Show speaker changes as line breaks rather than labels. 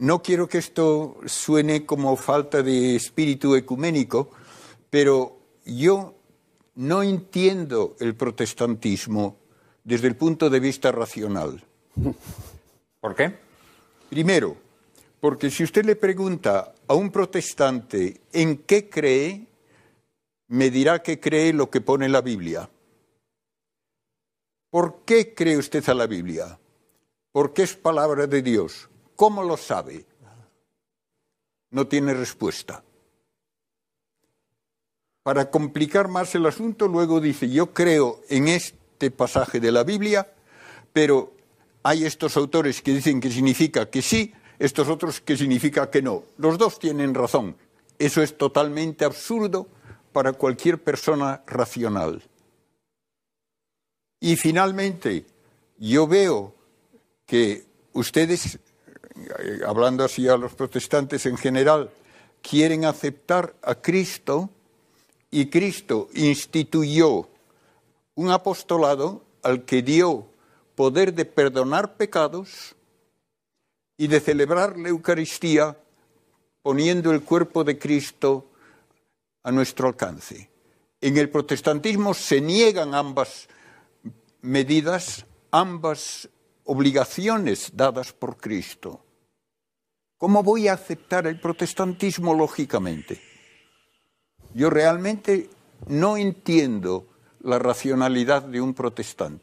no quiero que esto suene como falta de espíritu ecuménico, pero yo no entiendo el protestantismo desde el punto de vista racional.
¿Por qué?
Primero, porque si usted le pregunta a un protestante en qué cree, me dirá que cree lo que pone la Biblia. ¿Por qué cree usted a la Biblia? Porque es palabra de Dios. ¿Cómo lo sabe? No tiene respuesta. Para complicar más el asunto, luego dice, yo creo en este pasaje de la Biblia, pero hay estos autores que dicen que significa que sí, estos otros que significa que no. Los dos tienen razón. Eso es totalmente absurdo para cualquier persona racional. Y finalmente, yo veo que ustedes, eh, hablando así a los protestantes en general, quieren aceptar a Cristo y Cristo instituyó un apostolado al que dio poder de perdonar pecados y de celebrar la Eucaristía poniendo el cuerpo de Cristo a nuestro alcance. En el protestantismo se niegan ambas medidas, ambas obligaciones dadas por Cristo. ¿Cómo voy a aceptar el protestantismo lógicamente? Yo realmente no entiendo la racionalidad de un protestante.